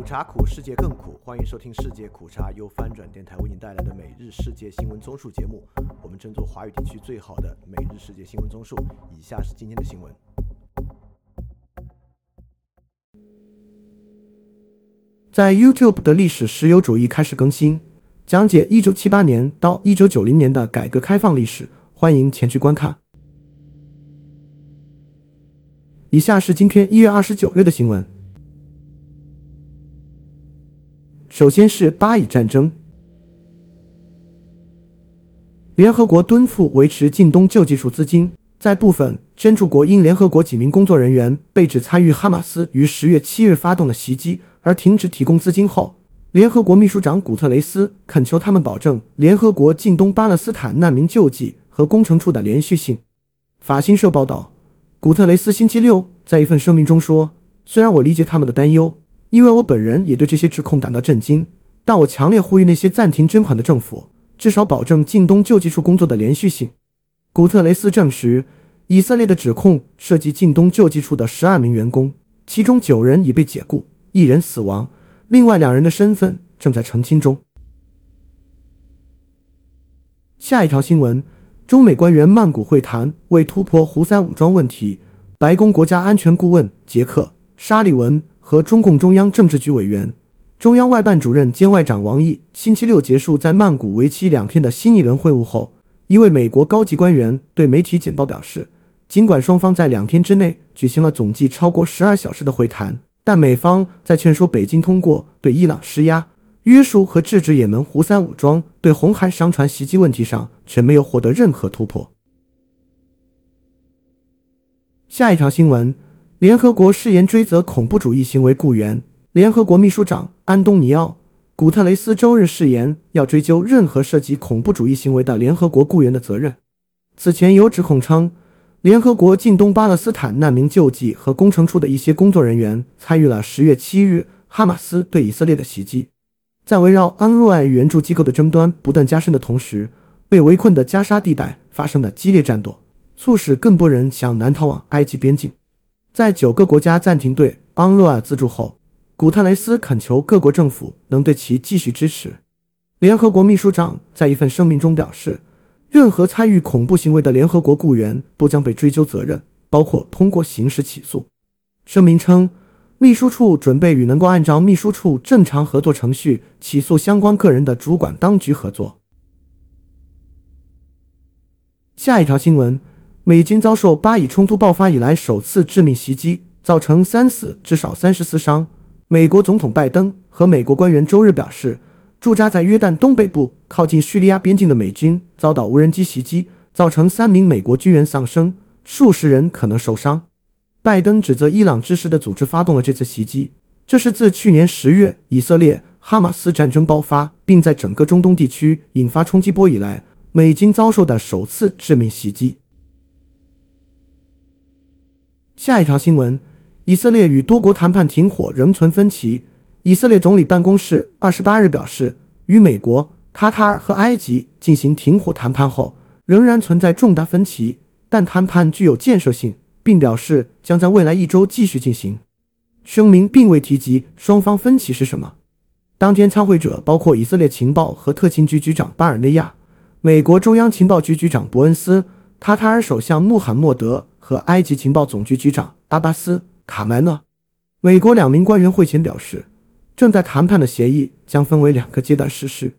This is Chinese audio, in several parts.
苦茶苦，世界更苦。欢迎收听《世界苦茶》，由翻转电台为您带来的每日世界新闻综述节目。我们争做华语地区最好的每日世界新闻综述。以下是今天的新闻。在 YouTube 的历史石油主义开始更新，讲解1978年到1990年的改革开放历史，欢迎前去观看。以下是今天1月29日的新闻。首先是巴以战争，联合国敦促维持近东救济术资金。在部分捐助国因联合国几名工作人员被指参与哈马斯于十月七日发动的袭击而停止提供资金后，联合国秘书长古特雷斯恳求他们保证联合国近东巴勒斯坦难民救济和工程处的连续性。法新社报道，古特雷斯星期六在一份声明中说：“虽然我理解他们的担忧。”因为我本人也对这些指控感到震惊，但我强烈呼吁那些暂停捐款的政府至少保证近东救济处工作的连续性。古特雷斯证实，以色列的指控涉及近东救济处的十二名员工，其中九人已被解雇，一人死亡，另外两人的身份正在澄清中。下一条新闻：中美官员曼谷会谈为突破胡塞武装问题，白宫国家安全顾问杰克·沙利文。和中共中央政治局委员、中央外办主任兼外长王毅星期六结束在曼谷为期两天的新一轮会晤后，一位美国高级官员对媒体简报表示，尽管双方在两天之内举行了总计超过十二小时的会谈，但美方在劝说北京通过对伊朗施压、约束和制止也门胡塞武装对红海商船袭击问题上却没有获得任何突破。下一条新闻。联合国誓言追责恐怖主义行为雇员。联合国秘书长安东尼奥·古特雷斯周日誓言要追究任何涉及恐怖主义行为的联合国雇员的责任。此前有指控称，联合国近东巴勒斯坦难民救济和工程处的一些工作人员参与了十月七日哈马斯对以色列的袭击。在围绕安若爱援助机构的争端不断加深的同时，被围困的加沙地带发生的激烈战斗，促使更多人想南逃往埃及边境。在九个国家暂停对安洛尔资助后，古特雷斯恳求各国政府能对其继续支持。联合国秘书长在一份声明中表示，任何参与恐怖行为的联合国雇员都将被追究责任，包括通过刑事起诉。声明称，秘书处准备与能够按照秘书处正常合作程序起诉相关个人的主管当局合作。下一条新闻。美军遭受巴以冲突爆发以来首次致命袭击，造成三死，至少三十四伤。美国总统拜登和美国官员周日表示，驻扎在约旦东北部靠近叙利亚边境的美军遭到无人机袭击，造成三名美国军人丧生，数十人可能受伤。拜登指责伊朗支持的组织发动了这次袭击，这是自去年十月以色列哈马斯战争爆发，并在整个中东地区引发冲击波以来，美军遭受的首次致命袭击。下一条新闻：以色列与多国谈判停火仍存分歧。以色列总理办公室二十八日表示，与美国、卡塔尔和埃及进行停火谈判后，仍然存在重大分歧，但谈判具有建设性，并表示将在未来一周继续进行。声明并未提及双方分歧是什么。当天参会者包括以色列情报和特勤局局长巴尔内亚、美国中央情报局局长伯恩斯、卡塔尔首相穆罕默德。和埃及情报总局局长阿巴斯·卡麦纳，美国两名官员会前表示，正在谈判的协议将分为两个阶段实施。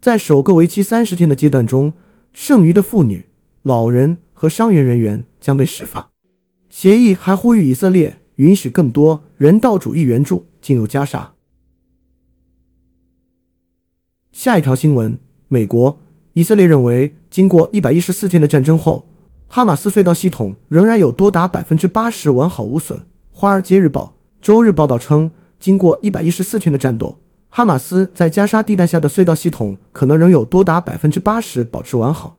在首个为期三十天的阶段中，剩余的妇女、老人和伤员人员将被释放。协议还呼吁以色列允许更多人道主义援助进入加沙。下一条新闻：美国、以色列认为，经过一百一十四天的战争后。哈马斯隧道系统仍然有多达百分之八十完好无损。《华尔街日报》周日报道称，经过一百一十四天的战斗，哈马斯在加沙地带下的隧道系统可能仍有多达百分之八十保持完好。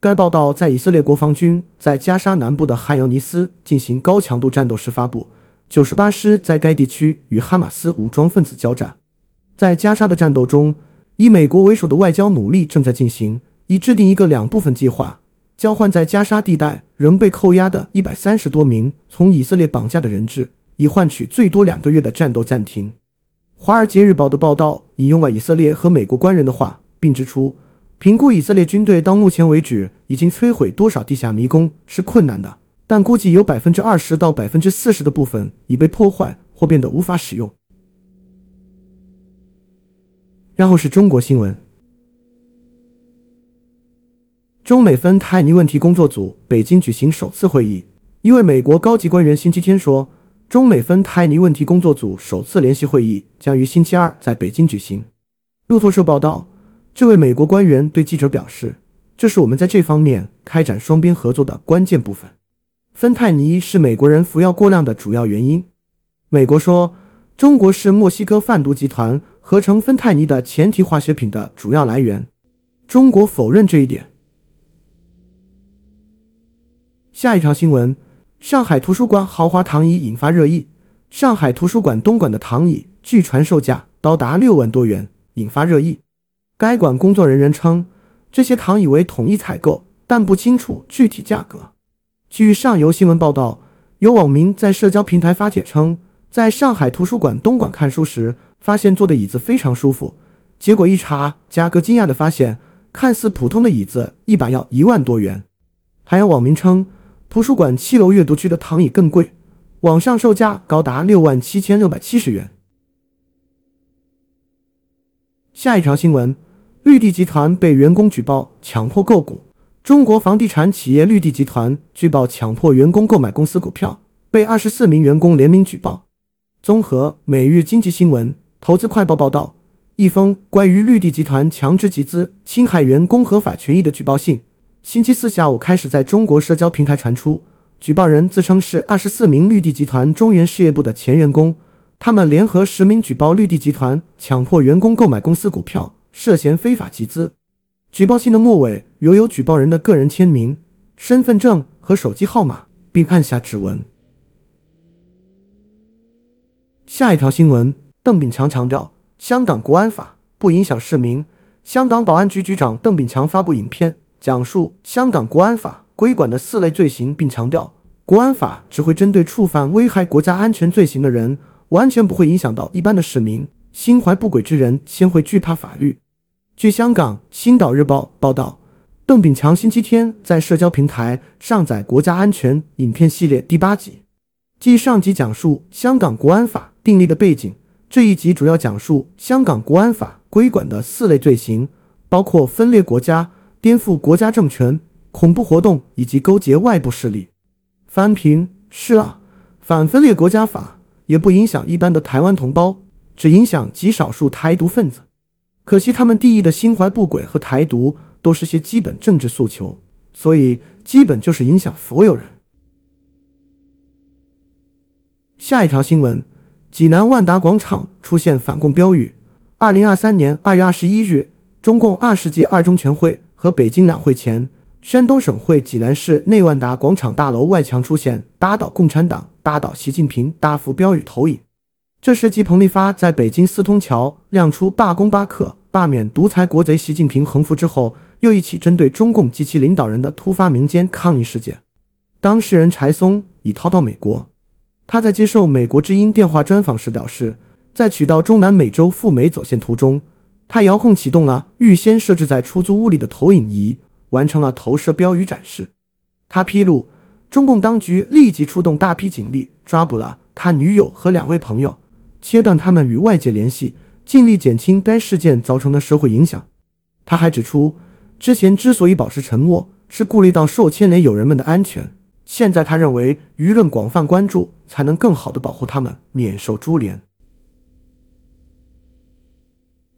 该报道在以色列国防军在加沙南部的汉尤尼斯进行高强度战斗时发布。九十八师在该地区与哈马斯武装分子交战。在加沙的战斗中，以美国为首的外交努力正在进行，以制定一个两部分计划。交换在加沙地带仍被扣押的一百三十多名从以色列绑架的人质，以换取最多两个月的战斗暂停。《华尔街日报的报道引用了以色列和美国官人的话，并指出，评估以色列军队到目前为止已经摧毁多少地下迷宫是困难的，但估计有百分之二十到百分之四十的部分已被破坏或变得无法使用。然后是中国新闻，中美芬太尼问题工作组北京举行首次会议，一位美国高级官员星期天说。中美芬太尼问题工作组首次联席会议将于星期二在北京举行。路透社报道，这位美国官员对记者表示：“这是我们在这方面开展双边合作的关键部分。芬太尼是美国人服药过量的主要原因。美国说，中国是墨西哥贩毒集团合成芬太尼的前提化学品的主要来源。中国否认这一点。”下一条新闻。上海图书馆豪华躺椅引发热议。上海图书馆东馆的躺椅据传售价高达六万多元，引发热议。该馆工作人员称，这些躺椅为统一采购，但不清楚具体价格。据上游新闻报道，有网民在社交平台发帖称，在上海图书馆东馆看书时，发现坐的椅子非常舒服，结果一查价格，惊讶地发现，看似普通的椅子一把要一万多元。还有网民称。图书馆七楼阅读区的躺椅更贵，网上售价高达六万七千六百七十元。下一条新闻：绿地集团被员工举报强迫购股。中国房地产企业绿地集团据报强迫员工购买公司股票，被二十四名员工联名举报。综合《每日经济新闻》《投资快报》报道，一封关于绿地集团强制集资、侵害员工合法权益的举报信。星期四下午开始在中国社交平台传出，举报人自称是二十四名绿地集团中原事业部的前员工，他们联合实名举报绿地集团强迫员工购买公司股票，涉嫌非法集资。举报信的末尾留有举报人的个人签名、身份证和手机号码，并按下指纹。下一条新闻：邓炳强强调，香港国安法不影响市民。香港保安局局长邓炳强发布影片。讲述香港国安法规管的四类罪行，并强调国安法只会针对触犯危害国家安全罪行的人，完全不会影响到一般的市民。心怀不轨之人先会惧怕法律。据香港《星岛日报》报道，邓炳强星期天在社交平台上载国家安全影片系列第八集，继上集讲述香港国安法订立的背景，这一集主要讲述香港国安法规管的四类罪行，包括分裂国家。颠覆国家政权、恐怖活动以及勾结外部势力。翻评是啊，反分裂国家法也不影响一般的台湾同胞，只影响极少数台独分子。可惜他们地义的心怀不轨和台独都是些基本政治诉求，所以基本就是影响所有人。下一条新闻：济南万达广场出现反共标语。二零二三年二月二十一日，中共二十届二中全会。和北京两会前，山东省会济南市内万达广场大楼外墙出现“打倒共产党，打倒习近平”大幅标语投影。这是继彭立发在北京四通桥亮出“罢工罢课，罢免独裁国贼习近平”横幅之后，又一起针对中共及其领导人的突发民间抗议事件。当事人柴松已逃到美国。他在接受美国之音电话专访时表示，在取道中南美洲赴美走线途中。他遥控启动了预先设置在出租屋里的投影仪，完成了投射标语展示。他披露，中共当局立即出动大批警力，抓捕了他女友和两位朋友，切断他们与外界联系，尽力减轻该事件造成的社会影响。他还指出，之前之所以保持沉默，是顾虑到受牵连友人们的安全。现在他认为，舆论广泛关注，才能更好地保护他们免受株连。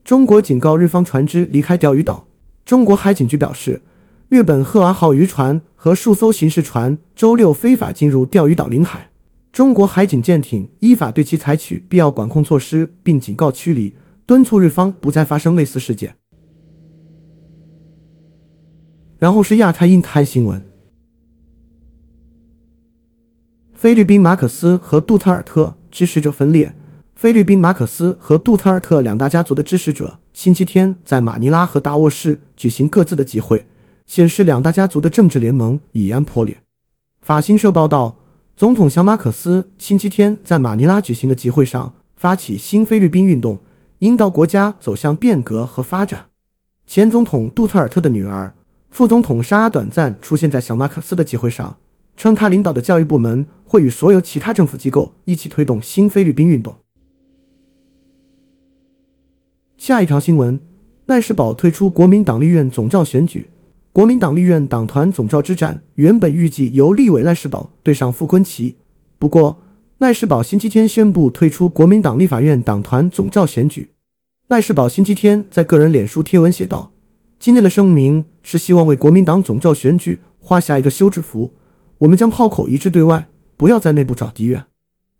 中国警告日方船只离开钓鱼岛。中国海警局表示，日本鹤儿号渔船和数艘巡视船周六非法进入钓鱼岛领海，中国海警舰艇依法对其采取必要管控措施，并警告驱离，敦促日方不再发生类似事件。然后是亚太印太新闻：菲律宾马可斯和杜特尔特支持者分裂。菲律宾马可斯和杜特尔特两大家族的支持者星期天在马尼拉和达沃市举行各自的集会，显示两大家族的政治联盟已然破裂。法新社报道，总统小马可斯星期天在马尼拉举行的集会上发起新菲律宾运动，引导国家走向变革和发展。前总统杜特尔特的女儿、副总统沙短暂出现在小马克思的集会上，称他领导的教育部门会与所有其他政府机构一起推动新菲律宾运动。下一条新闻：赖世宝退出国民党立院总召选举。国民党立院党团总召之战原本预计由立委赖世宝对上傅昆奇，不过赖世宝星期天宣布退出国民党立法院党团总召选举。赖世宝星期天在个人脸书贴文写道：“今天的声明是希望为国民党总召选举画下一个休止符，我们将炮口一致对外，不要在内部找敌人。”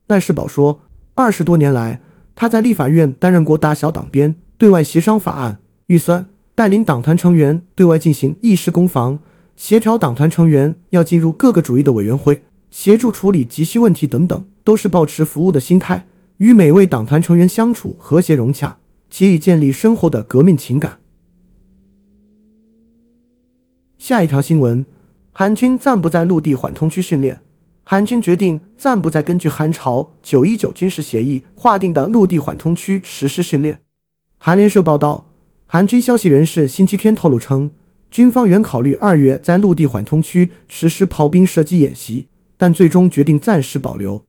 赖世宝说：“二十多年来，他在立法院担任过大小党鞭，对外协商法案预算。”带领党团成员对外进行议事攻防，协调党团成员要进入各个主义的委员会，协助处理急需问题等等，都是保持服务的心态，与每位党团成员相处和谐融洽，且以建立深厚的革命情感。下一条新闻：韩军暂不在陆地缓冲区训练。韩军决定暂不再根据韩朝九一九军事协议划定的陆地缓冲区实施训练。韩联社报道。韩军消息人士星期天透露称，军方原考虑二月在陆地缓冲区实施炮兵射击演习，但最终决定暂时保留。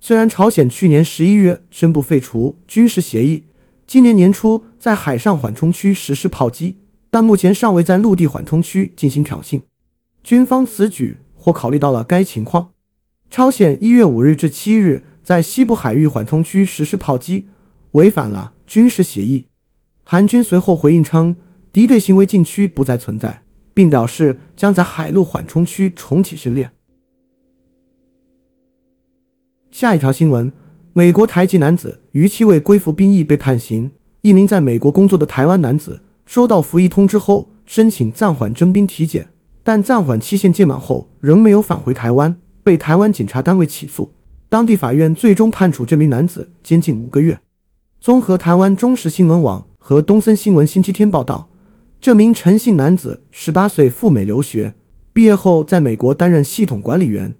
虽然朝鲜去年十一月宣布废除军事协议，今年年初在海上缓冲区实施炮击，但目前尚未在陆地缓冲区进行挑衅。军方此举或考虑到了该情况。朝鲜一月五日至七日在西部海域缓冲区实施炮击，违反了军事协议。韩军随后回应称，敌对行为禁区不再存在，并表示将在海陆缓冲区重启训练。下一条新闻：美国台籍男子逾期未归服兵役被判刑。一名在美国工作的台湾男子收到服役通知后，申请暂缓征兵体检，但暂缓期限届满后仍没有返回台湾，被台湾警察单位起诉。当地法院最终判处这名男子监禁五个月。综合台湾中时新闻网。和东森新闻星期天报道，这名陈姓男子十八岁赴美留学，毕业后在美国担任系统管理员。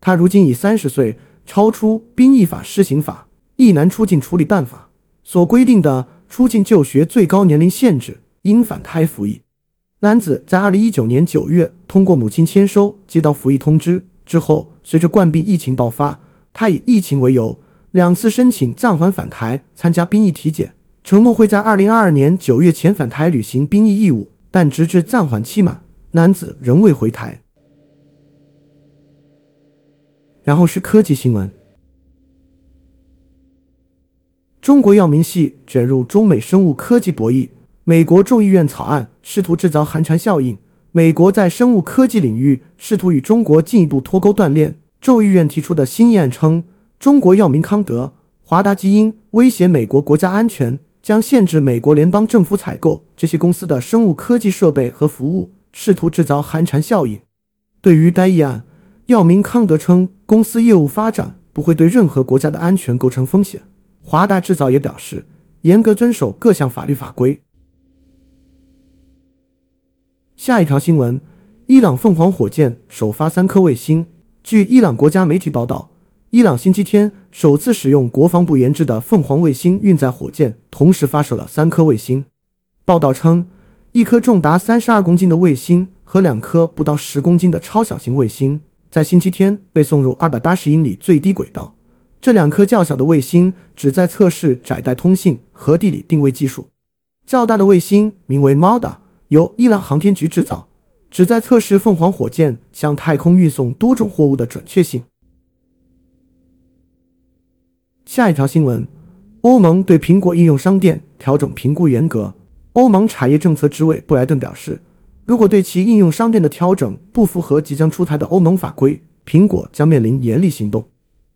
他如今已三十岁，超出兵役法施行法役男出境处理办法所规定的出境就学最高年龄限制，应返台服役。男子在二零一九年九月通过母亲签收接到服役通知之后，随着冠病疫情爆发，他以疫情为由，两次申请暂缓返台参加兵役体检。承诺会在二零二二年九月前返台履行兵役义务，但直至暂缓期满，男子仍未回台。然后是科技新闻：中国药明系卷入中美生物科技博弈，美国众议院草案试图制造寒蝉效应。美国在生物科技领域试图与中国进一步脱钩断链。众议院提出的新议案称，中国药明康德、华大基因威胁美国国家安全。将限制美国联邦政府采购这些公司的生物科技设备和服务，试图制造寒蝉效应。对于该议案，药明康德称公司业务发展不会对任何国家的安全构成风险。华大制造也表示，严格遵守各项法律法规。下一条新闻：伊朗凤凰火箭首发三颗卫星。据伊朗国家媒体报道。伊朗星期天首次使用国防部研制的凤凰卫星运载火箭，同时发射了三颗卫星。报道称，一颗重达三十二公斤的卫星和两颗不到十公斤的超小型卫星在星期天被送入二百八十英里最低轨道。这两颗较小的卫星旨在测试窄带通信和地理定位技术。较大的卫星名为 Mada，由伊朗航天局制造，旨在测试凤凰火箭向太空运送多种货物的准确性。下一条新闻：欧盟对苹果应用商店调整评估严格。欧盟产业政策职位布莱顿表示，如果对其应用商店的调整不符合即将出台的欧盟法规，苹果将面临严厉行动。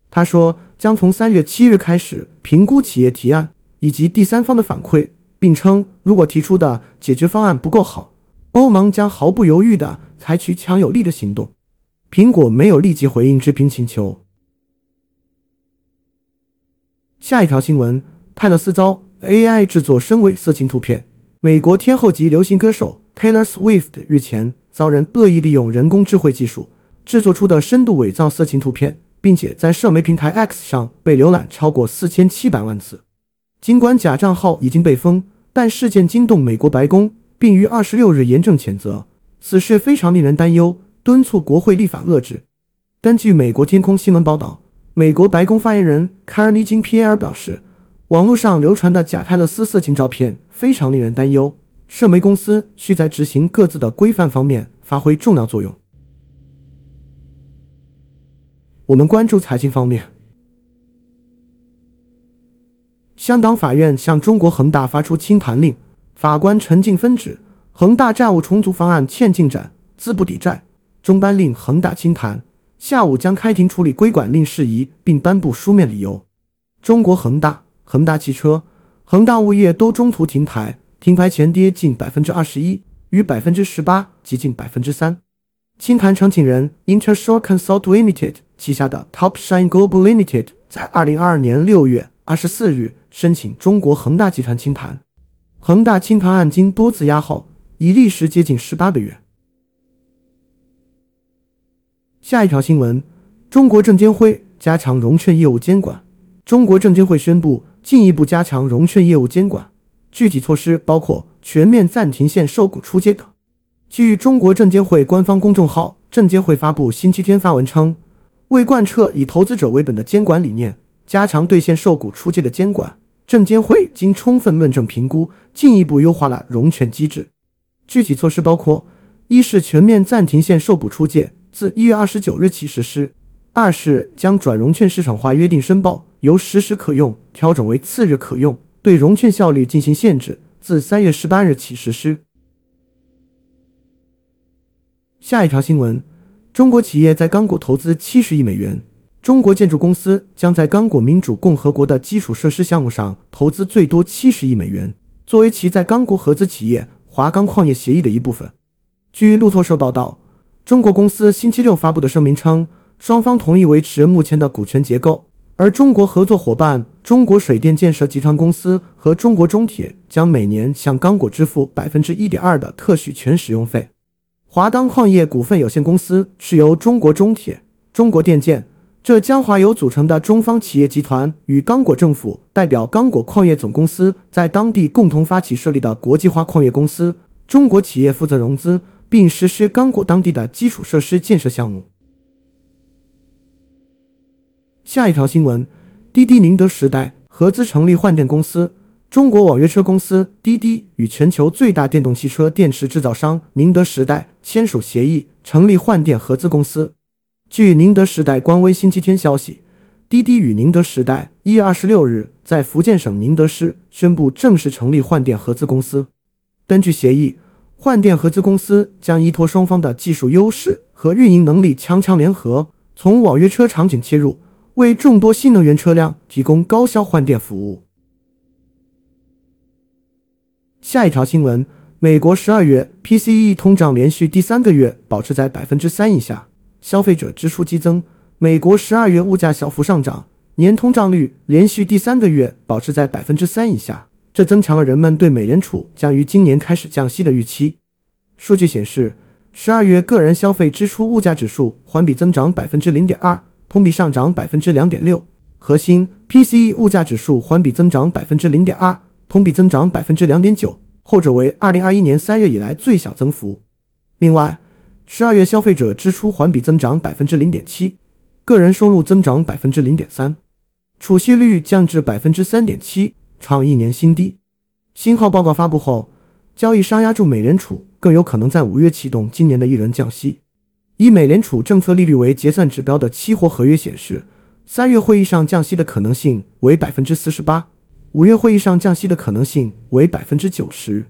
他说，将从三月七日开始评估企业提案以及第三方的反馈，并称如果提出的解决方案不够好，欧盟将毫不犹豫地采取强有力的行动。苹果没有立即回应置评请求。下一条新闻：泰勒斯遭 AI 制作深伪色情图片。美国天后级流行歌手 Taylor Swift 日前遭人恶意利用人工智慧技术制作出的深度伪造色情图片，并且在社媒平台 X 上被浏览超过四千七百万次。尽管假账号已经被封，但事件惊动美国白宫，并于二十六日严正谴责此事非常令人担忧，敦促国会立法遏制。根据美国天空新闻报道，美国白宫发言人卡尔尼金皮埃尔表示，网络上流传的假泰勒斯色情照片非常令人担忧，社媒公司需在执行各自的规范方面发挥重要作用。我们关注财经方面。香港法院向中国恒大发出清盘令，法官陈静芬指恒大债务重组方案欠进展，资不抵债，中颁令恒大清盘。下午将开庭处理归管令事宜，并颁布书面理由。中国恒大、恒大汽车、恒大物业都中途停牌，停牌前跌近百分之二十一，逾百分之十八及近百分之三。清盘申请人 Intershore Consult Limited 旗下的 Topshine Global Limited 在二零二二年六月二十四日。申请中国恒大集团清盘，恒大清盘案经多次押后，已历时接近十八个月。下一条新闻：中国证监会加强融券业务监管。中国证监会宣布进一步加强融券业务监管，具体措施包括全面暂停限售股出借等。据中国证监会官方公众号“证监会”发布星期天发文称，为贯彻以投资者为本的监管理念，加强兑现售股出借的监管。证监会经充分论证评估，进一步优化了融券机制。具体措施包括：一是全面暂停限售股出借，自一月二十九日起实施；二是将转融券市场化约定申报由实时可用调整为次日可用，对融券效率进行限制，自三月十八日起实施。下一条新闻：中国企业在刚果投资七十亿美元。中国建筑公司将在刚果民主共和国的基础设施项目上投资最多七十亿美元，作为其在刚果合资企业华钢矿业协议的一部分。据路透社报道，中国公司星期六发布的声明称，双方同意维持目前的股权结构，而中国合作伙伴中国水电建设集团公司和中国中铁将每年向刚果支付百分之一点二的特许权使用费。华钢矿业股份有限公司是由中国中铁、中国电建。浙江华油组成的中方企业集团与刚果政府代表刚果矿业总公司在当地共同发起设立的国际化矿业公司。中国企业负责融资并实施刚果当地的基础设施建设项目。下一条新闻：滴滴宁德时代合资成立换电公司。中国网约车公司滴滴与全球最大电动汽车电池制造商宁德时代签署协议，成立换电合资公司。据宁德时代官微星期天消息，滴滴与宁德时代一月二十六日在福建省宁德市宣布正式成立换电合资公司。根据协议，换电合资公司将依托双方的技术优势和运营能力强强联合，从网约车场景切入，为众多新能源车辆提供高效换电服务。下一条新闻：美国十二月 PCE 通胀连续第三个月保持在百分之三以下。消费者支出激增，美国十二月物价小幅上涨，年通胀率连续第三个月保持在百分之三以下，这增强了人们对美联储将于今年开始降息的预期。数据显示，十二月个人消费支出物价指数环比增长百分之零点二，同比上涨百分之两点六；核心 PCE 物价指数环比增长百分之零点二，同比增长百分之两点九，后者为二零二一年三月以来最小增幅。另外，十二月消费者支出环比增长百分之零点七，个人收入增长百分之零点三，储蓄率降至百分之三点七，创一年新低。新号报告发布后，交易商压住美联储更有可能在五月启动今年的一轮降息。以美联储政策利率为结算指标的期货合约显示，三月会议上降息的可能性为百分之四十八，五月会议上降息的可能性为百分之九十。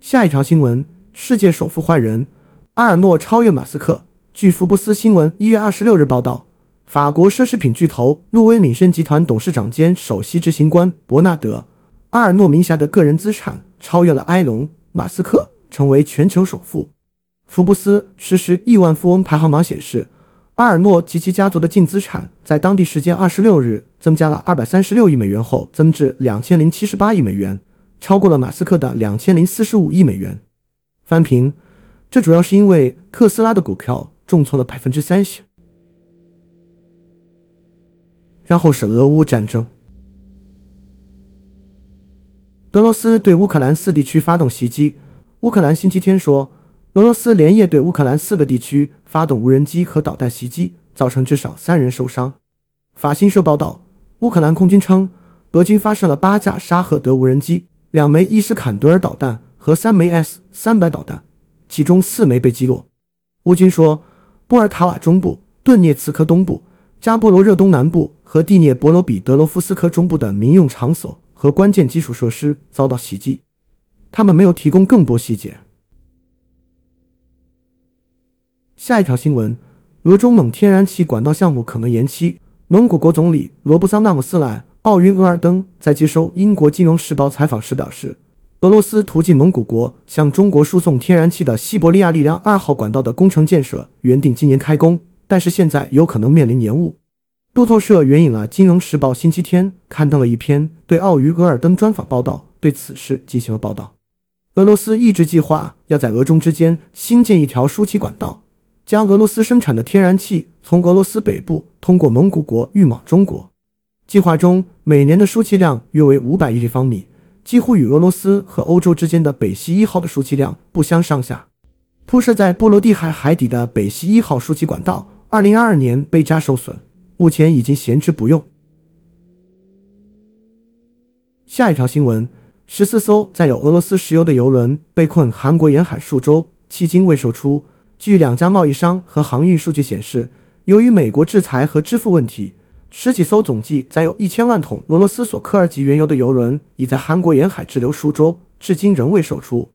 下一条新闻。世界首富坏人，阿尔诺超越马斯克。据福布斯新闻一月二十六日报道，法国奢侈品巨头路威敏绅集团董事长兼首席执行官伯纳德·阿尔诺名下的个人资产超越了埃隆·马斯克，成为全球首富。福布斯实时亿万富翁排行榜显示，阿尔诺及其家族的净资产在当地时间二十六日增加了二百三十六亿美元后，增至两千零七十八亿美元，超过了马斯克的两千零四十五亿美元。翻平，这主要是因为特斯拉的股票重挫了百分之三十。然后是俄乌战争。俄罗斯对乌克兰四地区发动袭击。乌克兰星期天说，俄罗斯连夜对乌克兰四个地区发动无人机和导弹袭击，造成至少三人受伤。法新社报道，乌克兰空军称，俄军发射了八架沙赫德无人机、两枚伊斯坎德尔导弹和三枚 S 三百导弹，其中四枚被击落。乌军说，波尔塔瓦中部、顿涅茨克东部、加波罗热东南部和蒂涅伯罗比德罗夫斯克中部的民用场所。和关键基础设施遭到袭击，他们没有提供更多细节。下一条新闻：俄中蒙天然气管道项目可能延期。蒙古国总理罗布桑纳姆斯莱奥云额尔登在接受英国金融时报采访时表示，俄罗斯途径蒙古国向中国输送天然气的西伯利亚力量二号管道的工程建设原定今年开工，但是现在有可能面临延误。路透社援引了《金融时报》星期天刊登了一篇对奥于格尔登专访报道，对此事进行了报道。俄罗斯一直计划要在俄中之间新建一条输气管道，将俄罗斯生产的天然气从俄罗斯北部通过蒙古国运往中国。计划中每年的输气量约为五百亿立方米，几乎与俄罗斯和欧洲之间的北溪一号的输气量不相上下。铺设在波罗的海海底的北溪一号输气管道，二零二二年被炸受损。目前已经闲置不用。下一条新闻：十四艘载有俄罗斯石油的油轮被困韩国沿海数周，迄今未售出。据两家贸易商和航运数据显示，由于美国制裁和支付问题，十几艘总计载有一千万桶俄罗斯索科尔级原油的油轮已在韩国沿海滞留数周，至今仍未售出。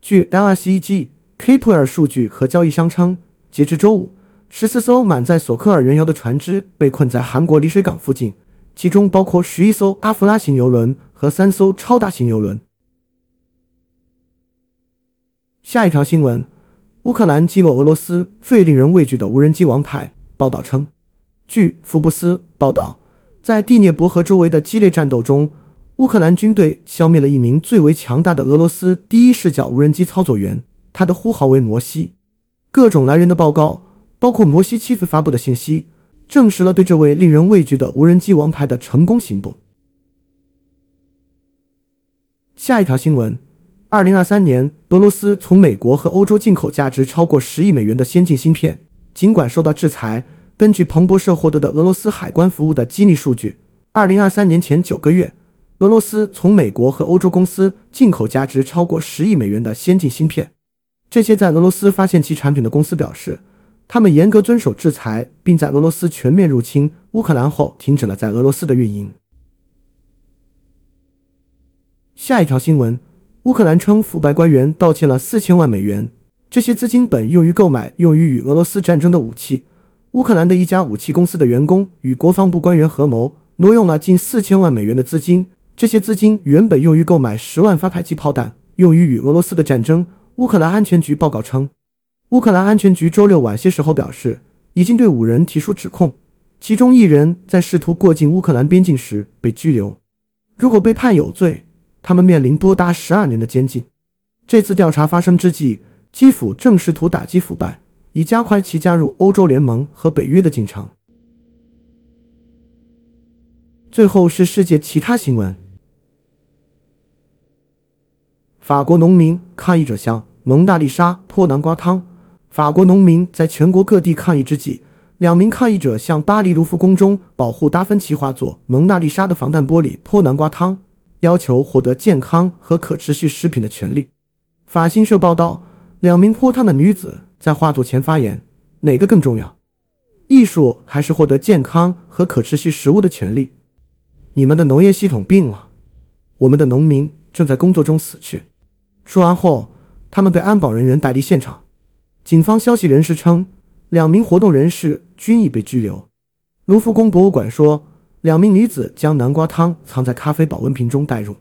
据 LSEG、k p r 数据和交易商称，截至周五。十四艘满载索科尔原油的船只被困在韩国里水港附近，其中包括十一艘阿弗拉型油轮和三艘超大型油轮。下一条新闻：乌克兰击落俄罗斯最令人畏惧的无人机王牌。报道称，据福布斯报道，在第聂伯河周围的激烈战斗中，乌克兰军队消灭了一名最为强大的俄罗斯第一视角无人机操作员，他的呼号为摩西。各种来源的报告。包括摩西妻子发布的信息，证实了对这位令人畏惧的无人机王牌的成功行动。下一条新闻：二零二三年，俄罗斯从美国和欧洲进口价值超过十亿美元的先进芯片。尽管受到制裁，根据彭博社获得的俄罗斯海关服务的机密数据，二零二三年前九个月，俄罗斯从美国和欧洲公司进口价值超过十亿美元的先进芯片。这些在俄罗斯发现其产品的公司表示。他们严格遵守制裁，并在俄罗斯全面入侵乌克兰后停止了在俄罗斯的运营。下一条新闻：乌克兰称腐败官员盗窃了四千万美元，这些资金本用于购买用于与俄罗斯战争的武器。乌克兰的一家武器公司的员工与国防部官员合谋，挪用了近四千万美元的资金。这些资金原本用于购买十万发迫击炮弹，用于与俄罗斯的战争。乌克兰安全局报告称。乌克兰安全局周六晚些时候表示，已经对五人提出指控，其中一人在试图过境乌克兰边境时被拘留。如果被判有罪，他们面临多达十二年的监禁。这次调查发生之际，基辅正试图打击腐败，以加快其加入欧洲联盟和北约的进程。最后是世界其他新闻：法国农民抗议者向蒙娜丽莎泼南瓜汤。法国农民在全国各地抗议之际，两名抗议者向巴黎卢浮宫中保护达芬奇画作《蒙娜丽莎》的防弹玻璃泼南瓜汤，要求获得健康和可持续食品的权利。法新社报道，两名泼汤的女子在画作前发言：“哪个更重要？艺术还是获得健康和可持续食物的权利？”你们的农业系统病了，我们的农民正在工作中死去。说完后，他们被安保人员带离现场。警方消息人士称，两名活动人士均已被拘留。卢浮宫博物馆说，两名女子将南瓜汤藏在咖啡保温瓶中带入。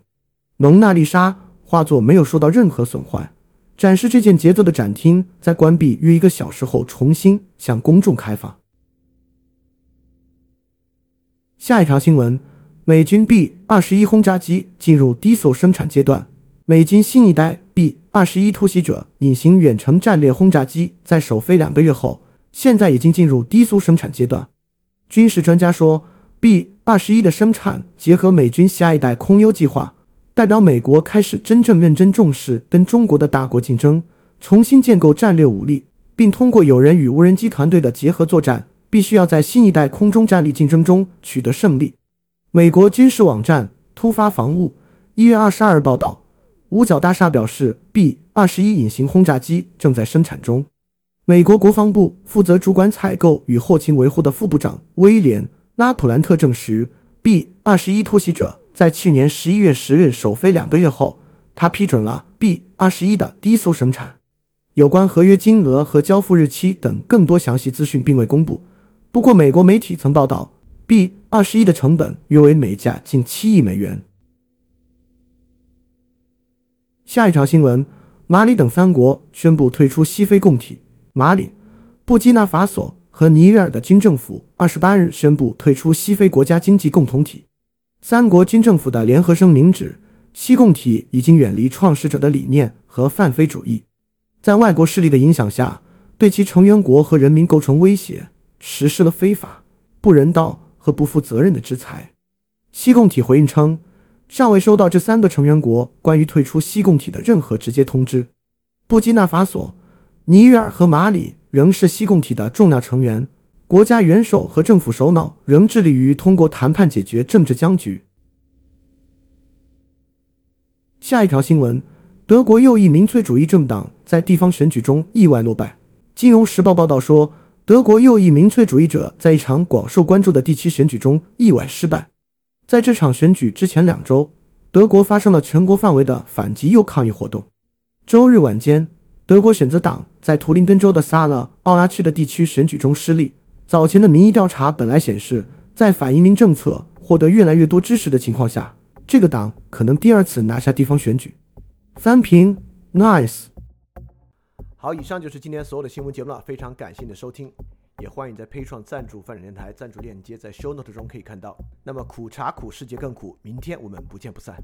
蒙娜丽莎画作没有受到任何损坏。展示这件杰作的展厅在关闭约一个小时后重新向公众开放。下一条新闻：美军 B 二十一轰炸机进入低速生产阶段。美军新一代 B 二十一突袭者隐形远程战略轰炸机在首飞两个月后，现在已经进入低速生产阶段。军事专家说，B 二十一的生产结合美军下一代空优计划，代表美国开始真正认真重视跟中国的大国竞争，重新建构战略武力，并通过有人与无人机团队的结合作战，必须要在新一代空中战力竞争中取得胜利。美国军事网站突发防务一月二十二日报道，五角大厦表示，B 二十一隐形轰炸机正在生产中。美国国防部负责主管采购与后勤维护的副部长威廉拉普兰特证实，B 二十一突袭者在去年十一月十日首飞两个月后，他批准了 B 二十一的第一艘生产。有关合约金额和交付日期等更多详细资讯并未公布。不过，美国媒体曾报道。B 二十一的成本约为每架近七亿美元。下一条新闻：马里等三国宣布退出西非共体。马里、布基纳法索和尼日尔的军政府二十八日宣布退出西非国家经济共同体。三国军政府的联合声明指，西共体已经远离创始者的理念和泛非主义，在外国势力的影响下，对其成员国和人民构成威胁，实施了非法、不人道。和不负责任的制裁。西共体回应称，尚未收到这三个成员国关于退出西共体的任何直接通知。布基纳法索、尼日尔和马里仍是西共体的重要成员，国家元首和政府首脑仍致力于通过谈判解决政治僵局。下一条新闻：德国右翼民粹主义政党在地方选举中意外落败。金融时报报道说。德国右翼民粹主义者在一场广受关注的地区选举中意外失败。在这场选举之前两周，德国发生了全国范围的反极右抗议活动。周日晚间，德国选择党在图林根州的萨勒奥拉区的地区选举中失利。早前的民意调查本来显示，在反移民政策获得越来越多支持的情况下，这个党可能第二次拿下地方选举。翻评，nice。好，以上就是今天所有的新闻节目了。非常感谢你的收听，也欢迎在配创赞助泛展电台赞助链接，在 show note 中可以看到。那么苦茶苦，世界更苦，明天我们不见不散。